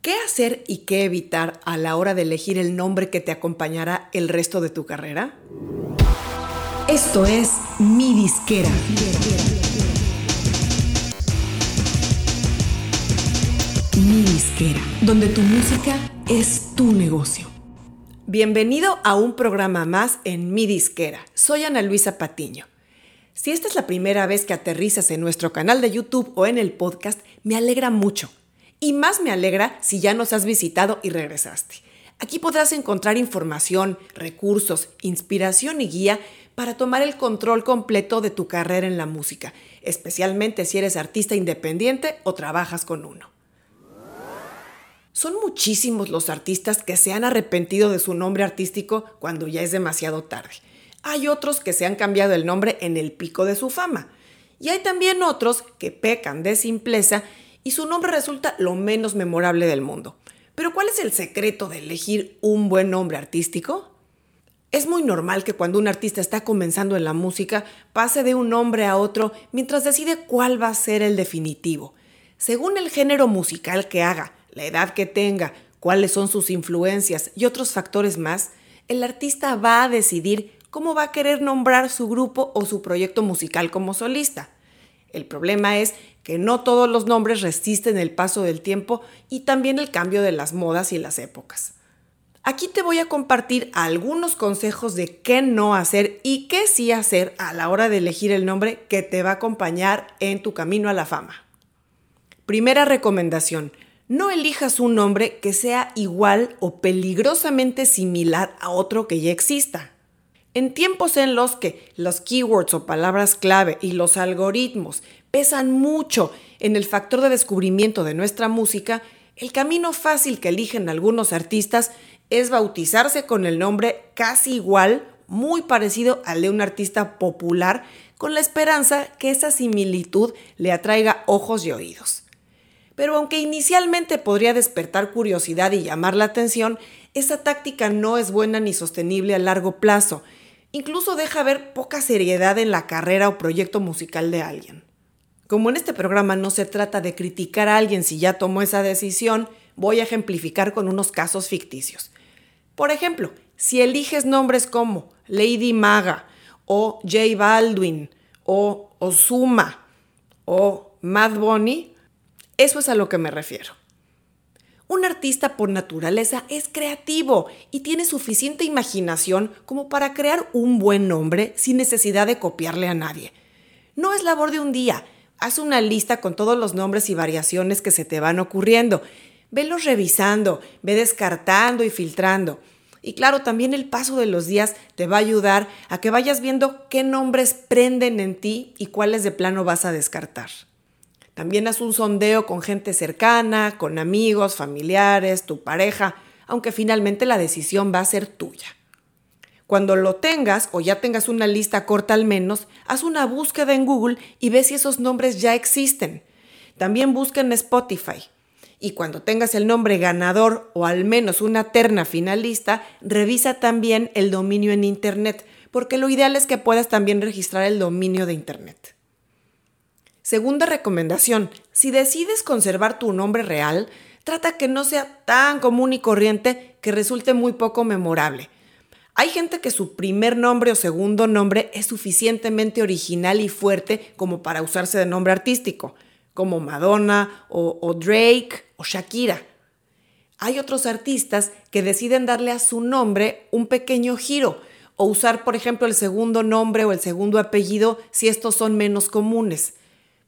¿Qué hacer y qué evitar a la hora de elegir el nombre que te acompañará el resto de tu carrera? Esto es Mi Disquera. Mi Disquera, donde tu música es tu negocio. Bienvenido a un programa más en Mi Disquera. Soy Ana Luisa Patiño. Si esta es la primera vez que aterrizas en nuestro canal de YouTube o en el podcast, me alegra mucho y más me alegra si ya nos has visitado y regresaste. Aquí podrás encontrar información, recursos, inspiración y guía para tomar el control completo de tu carrera en la música, especialmente si eres artista independiente o trabajas con uno. Son muchísimos los artistas que se han arrepentido de su nombre artístico cuando ya es demasiado tarde. Hay otros que se han cambiado el nombre en el pico de su fama. Y hay también otros que pecan de simpleza y su nombre resulta lo menos memorable del mundo. Pero ¿cuál es el secreto de elegir un buen nombre artístico? Es muy normal que cuando un artista está comenzando en la música pase de un nombre a otro mientras decide cuál va a ser el definitivo. Según el género musical que haga, la edad que tenga, cuáles son sus influencias y otros factores más, el artista va a decidir cómo va a querer nombrar su grupo o su proyecto musical como solista. El problema es que no todos los nombres resisten el paso del tiempo y también el cambio de las modas y las épocas. Aquí te voy a compartir algunos consejos de qué no hacer y qué sí hacer a la hora de elegir el nombre que te va a acompañar en tu camino a la fama. Primera recomendación, no elijas un nombre que sea igual o peligrosamente similar a otro que ya exista. En tiempos en los que los keywords o palabras clave y los algoritmos pesan mucho en el factor de descubrimiento de nuestra música, el camino fácil que eligen algunos artistas es bautizarse con el nombre casi igual, muy parecido al de un artista popular, con la esperanza que esa similitud le atraiga ojos y oídos. Pero aunque inicialmente podría despertar curiosidad y llamar la atención, esa táctica no es buena ni sostenible a largo plazo Incluso deja ver poca seriedad en la carrera o proyecto musical de alguien. Como en este programa no se trata de criticar a alguien si ya tomó esa decisión, voy a ejemplificar con unos casos ficticios. Por ejemplo, si eliges nombres como Lady Maga o J Baldwin o Ozuma o Mad Bunny, eso es a lo que me refiero. Un artista por naturaleza es creativo y tiene suficiente imaginación como para crear un buen nombre sin necesidad de copiarle a nadie. No es labor de un día. Haz una lista con todos los nombres y variaciones que se te van ocurriendo. Velos revisando, ve descartando y filtrando. Y claro, también el paso de los días te va a ayudar a que vayas viendo qué nombres prenden en ti y cuáles de plano vas a descartar. También haz un sondeo con gente cercana, con amigos, familiares, tu pareja, aunque finalmente la decisión va a ser tuya. Cuando lo tengas o ya tengas una lista corta al menos, haz una búsqueda en Google y ve si esos nombres ya existen. También busca en Spotify. Y cuando tengas el nombre ganador o al menos una terna finalista, revisa también el dominio en Internet, porque lo ideal es que puedas también registrar el dominio de Internet. Segunda recomendación, si decides conservar tu nombre real, trata que no sea tan común y corriente que resulte muy poco memorable. Hay gente que su primer nombre o segundo nombre es suficientemente original y fuerte como para usarse de nombre artístico, como Madonna o, Drake o Shakira. Hay otros artistas que deciden darle a su nombre un pequeño giro o usar, por ejemplo, el segundo nombre o el segundo apellido si estos son menos comunes.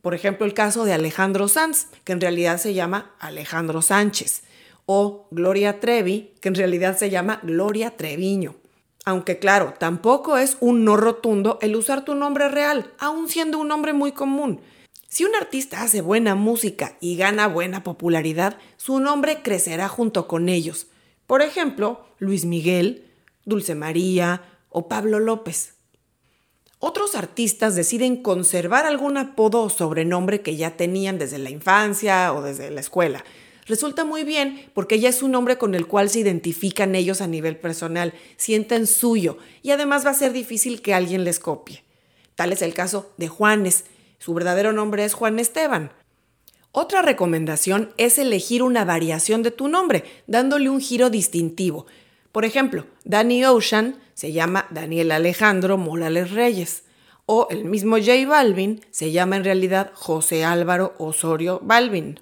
Por ejemplo, el caso de Alejandro Sanz, que en realidad se llama Alejandro Sánchez, o Gloria Trevi, que en realidad se llama Gloria Treviño. Aunque claro, tampoco es un no rotundo el usar tu nombre real, aun siendo un nombre muy común. Si un artista hace buena música y gana buena popularidad, su nombre crecerá junto con ellos. Por ejemplo, Luis Miguel, Dulce María o Pablo López. Otros artistas deciden conservar algún apodo o sobrenombre que ya tenían desde la infancia o desde la escuela. Resulta muy bien porque ya es un nombre con el cual se identifican ellos a nivel personal, sienten suyo y además va a ser difícil que alguien les copie. Tal es el caso de Juanes. Su verdadero nombre es Juan Esteban. Otra recomendación es elegir una variación de tu nombre, dándole un giro distintivo. Por ejemplo, Danny Ocean se llama Daniel Alejandro Morales Reyes. O el mismo J Balvin se llama en realidad José Álvaro Osorio Balvin.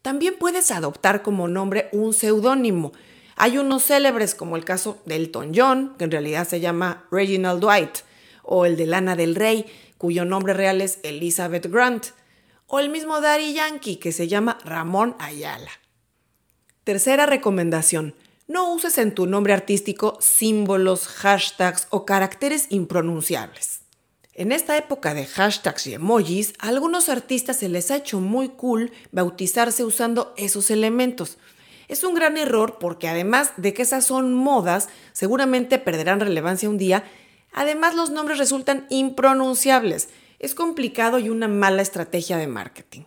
También puedes adoptar como nombre un seudónimo. Hay unos célebres como el caso de Elton John, que en realidad se llama Reginald Dwight, o el de Lana del Rey, cuyo nombre real es Elizabeth Grant o el mismo Daddy Yankee que se llama Ramón Ayala. Tercera recomendación, no uses en tu nombre artístico símbolos, hashtags o caracteres impronunciables. En esta época de hashtags y emojis, a algunos artistas se les ha hecho muy cool bautizarse usando esos elementos. Es un gran error porque además de que esas son modas, seguramente perderán relevancia un día, además los nombres resultan impronunciables es complicado y una mala estrategia de marketing.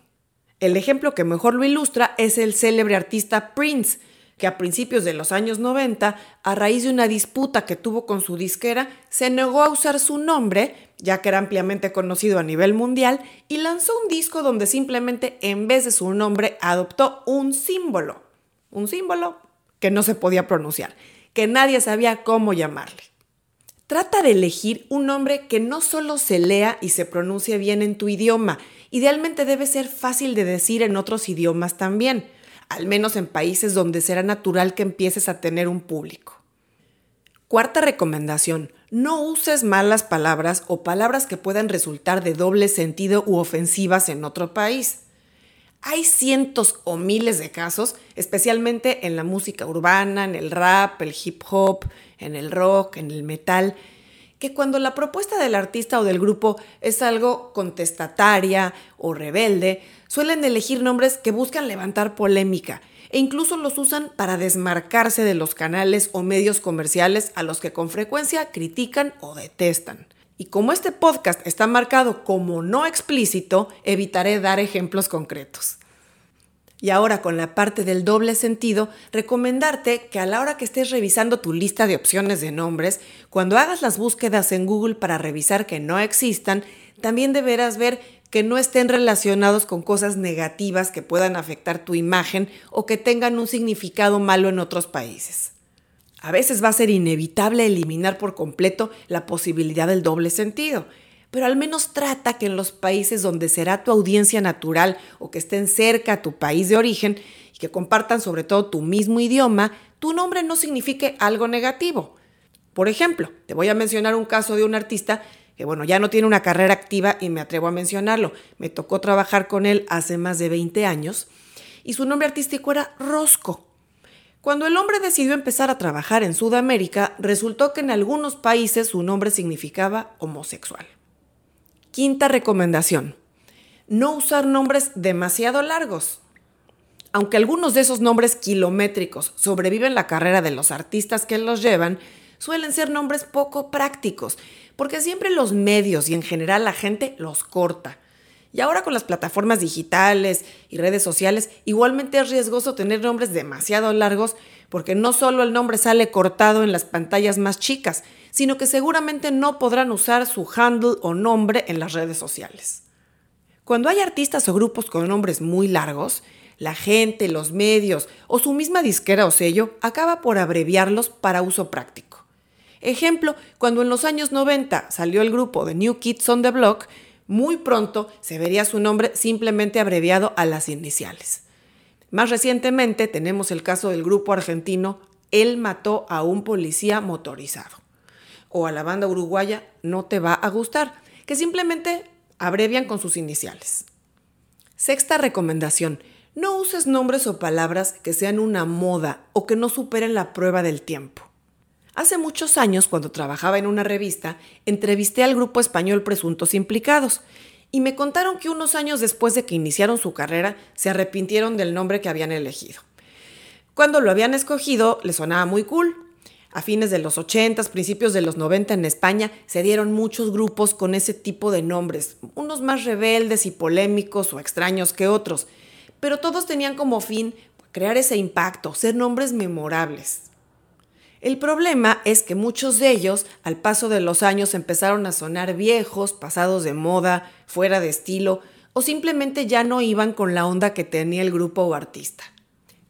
El ejemplo que mejor lo ilustra es el célebre artista Prince, que a principios de los años 90, a raíz de una disputa que tuvo con su disquera, se negó a usar su nombre, ya que era ampliamente conocido a nivel mundial, y lanzó un disco donde simplemente en vez de su nombre adoptó un símbolo, un símbolo que no se podía pronunciar, que nadie sabía cómo llamarle. Trata de elegir un nombre que no solo se lea y se pronuncie bien en tu idioma, idealmente debe ser fácil de decir en otros idiomas también, al menos en países donde será natural que empieces a tener un público. Cuarta recomendación, no uses malas palabras o palabras que puedan resultar de doble sentido u ofensivas en otro país. Hay cientos o miles de casos, especialmente en la música urbana, en el rap, el hip hop, en el rock, en el metal, que cuando la propuesta del artista o del grupo es algo contestataria o rebelde, suelen elegir nombres que buscan levantar polémica e incluso los usan para desmarcarse de los canales o medios comerciales a los que con frecuencia critican o detestan. Y como este podcast está marcado como no explícito, evitaré dar ejemplos concretos. Y ahora con la parte del doble sentido, recomendarte que a la hora que estés revisando tu lista de opciones de nombres, cuando hagas las búsquedas en Google para revisar que no existan, también deberás ver que no estén relacionados con cosas negativas que puedan afectar tu imagen o que tengan un significado malo en otros países. A veces va a ser inevitable eliminar por completo la posibilidad del doble sentido, pero al menos trata que en los países donde será tu audiencia natural o que estén cerca a tu país de origen y que compartan sobre todo tu mismo idioma, tu nombre no signifique algo negativo. Por ejemplo, te voy a mencionar un caso de un artista que, bueno, ya no tiene una carrera activa y me atrevo a mencionarlo. Me tocó trabajar con él hace más de 20 años y su nombre artístico era Rosco. Cuando el hombre decidió empezar a trabajar en Sudamérica, resultó que en algunos países su nombre significaba homosexual. Quinta recomendación. No usar nombres demasiado largos. Aunque algunos de esos nombres kilométricos sobreviven la carrera de los artistas que los llevan, suelen ser nombres poco prácticos, porque siempre los medios y en general la gente los corta. Y ahora con las plataformas digitales y redes sociales, igualmente es riesgoso tener nombres demasiado largos porque no solo el nombre sale cortado en las pantallas más chicas, sino que seguramente no podrán usar su handle o nombre en las redes sociales. Cuando hay artistas o grupos con nombres muy largos, la gente, los medios o su misma disquera o sello acaba por abreviarlos para uso práctico. Ejemplo, cuando en los años 90 salió el grupo de New Kids on the Block, muy pronto se vería su nombre simplemente abreviado a las iniciales. Más recientemente tenemos el caso del grupo argentino Él mató a un policía motorizado. O a la banda uruguaya No te va a gustar, que simplemente abrevian con sus iniciales. Sexta recomendación. No uses nombres o palabras que sean una moda o que no superen la prueba del tiempo. Hace muchos años, cuando trabajaba en una revista, entrevisté al grupo español Presuntos Implicados y me contaron que unos años después de que iniciaron su carrera, se arrepintieron del nombre que habían elegido. Cuando lo habían escogido, les sonaba muy cool. A fines de los 80, principios de los 90 en España, se dieron muchos grupos con ese tipo de nombres, unos más rebeldes y polémicos o extraños que otros, pero todos tenían como fin crear ese impacto, ser nombres memorables. El problema es que muchos de ellos, al paso de los años, empezaron a sonar viejos, pasados de moda, fuera de estilo, o simplemente ya no iban con la onda que tenía el grupo o artista.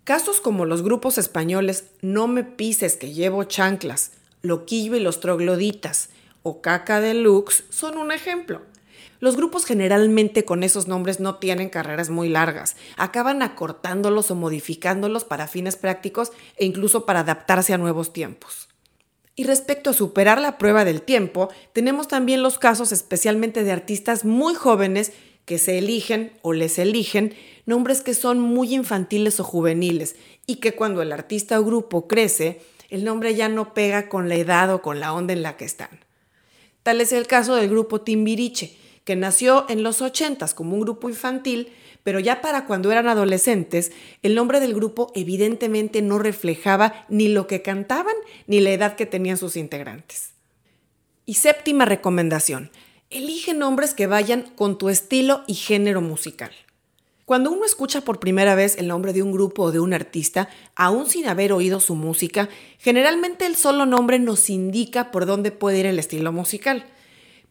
Casos como los grupos españoles No me pises que llevo chanclas, Loquillo y los trogloditas o Caca Deluxe son un ejemplo. Los grupos generalmente con esos nombres no tienen carreras muy largas, acaban acortándolos o modificándolos para fines prácticos e incluso para adaptarse a nuevos tiempos. Y respecto a superar la prueba del tiempo, tenemos también los casos especialmente de artistas muy jóvenes que se eligen o les eligen nombres que son muy infantiles o juveniles y que cuando el artista o grupo crece, el nombre ya no pega con la edad o con la onda en la que están. Tal es el caso del grupo Timbiriche, que nació en los 80 como un grupo infantil, pero ya para cuando eran adolescentes, el nombre del grupo evidentemente no reflejaba ni lo que cantaban ni la edad que tenían sus integrantes. Y séptima recomendación, elige nombres que vayan con tu estilo y género musical. Cuando uno escucha por primera vez el nombre de un grupo o de un artista, aún sin haber oído su música, generalmente el solo nombre nos indica por dónde puede ir el estilo musical.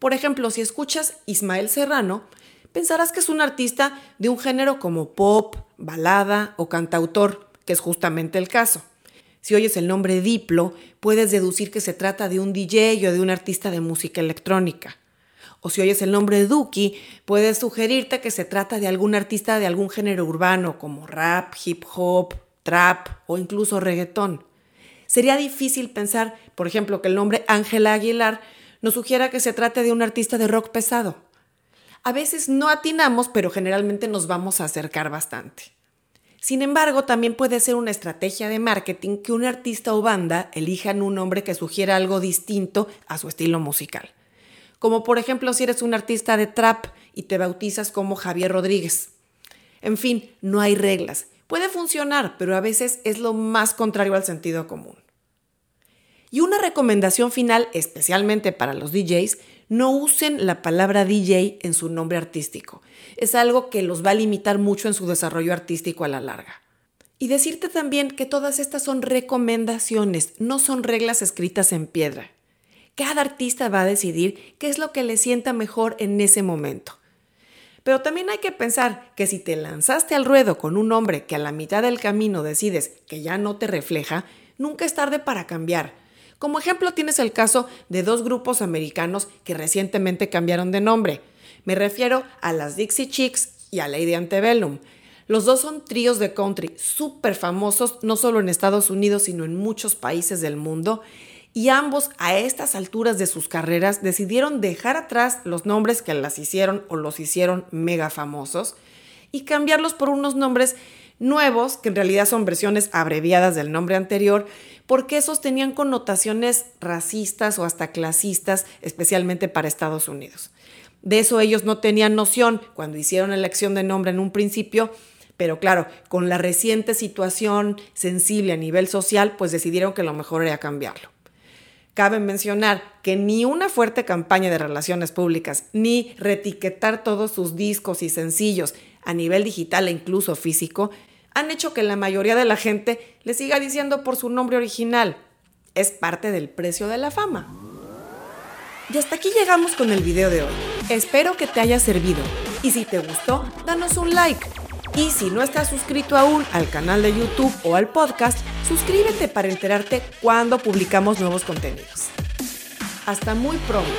Por ejemplo, si escuchas Ismael Serrano, pensarás que es un artista de un género como pop, balada o cantautor, que es justamente el caso. Si oyes el nombre Diplo, puedes deducir que se trata de un DJ o de un artista de música electrónica. O si oyes el nombre Duki, puedes sugerirte que se trata de algún artista de algún género urbano como rap, hip hop, trap o incluso reggaetón. Sería difícil pensar, por ejemplo, que el nombre Ángela Aguilar nos sugiera que se trate de un artista de rock pesado. A veces no atinamos, pero generalmente nos vamos a acercar bastante. Sin embargo, también puede ser una estrategia de marketing que un artista o banda elijan un nombre que sugiera algo distinto a su estilo musical. Como por ejemplo si eres un artista de trap y te bautizas como Javier Rodríguez. En fin, no hay reglas. Puede funcionar, pero a veces es lo más contrario al sentido común. Y una recomendación final, especialmente para los DJs, no usen la palabra DJ en su nombre artístico. Es algo que los va a limitar mucho en su desarrollo artístico a la larga. Y decirte también que todas estas son recomendaciones, no son reglas escritas en piedra. Cada artista va a decidir qué es lo que le sienta mejor en ese momento. Pero también hay que pensar que si te lanzaste al ruedo con un nombre que a la mitad del camino decides que ya no te refleja, nunca es tarde para cambiar como ejemplo tienes el caso de dos grupos americanos que recientemente cambiaron de nombre. Me refiero a las Dixie Chicks y a Lady Antebellum. Los dos son tríos de country súper famosos, no solo en Estados Unidos, sino en muchos países del mundo. Y ambos, a estas alturas de sus carreras, decidieron dejar atrás los nombres que las hicieron o los hicieron mega famosos y cambiarlos por unos nombres nuevos, que en realidad son versiones abreviadas del nombre anterior, porque esos tenían connotaciones racistas o hasta clasistas, especialmente para Estados Unidos. De eso ellos no tenían noción cuando hicieron la elección de nombre en un principio, pero claro, con la reciente situación sensible a nivel social, pues decidieron que lo mejor era cambiarlo. Cabe mencionar que ni una fuerte campaña de relaciones públicas, ni retiquetar todos sus discos y sencillos a nivel digital e incluso físico, han hecho que la mayoría de la gente le siga diciendo por su nombre original. Es parte del precio de la fama. Y hasta aquí llegamos con el video de hoy. Espero que te haya servido. Y si te gustó, danos un like. Y si no estás suscrito aún al canal de YouTube o al podcast, suscríbete para enterarte cuando publicamos nuevos contenidos. Hasta muy pronto.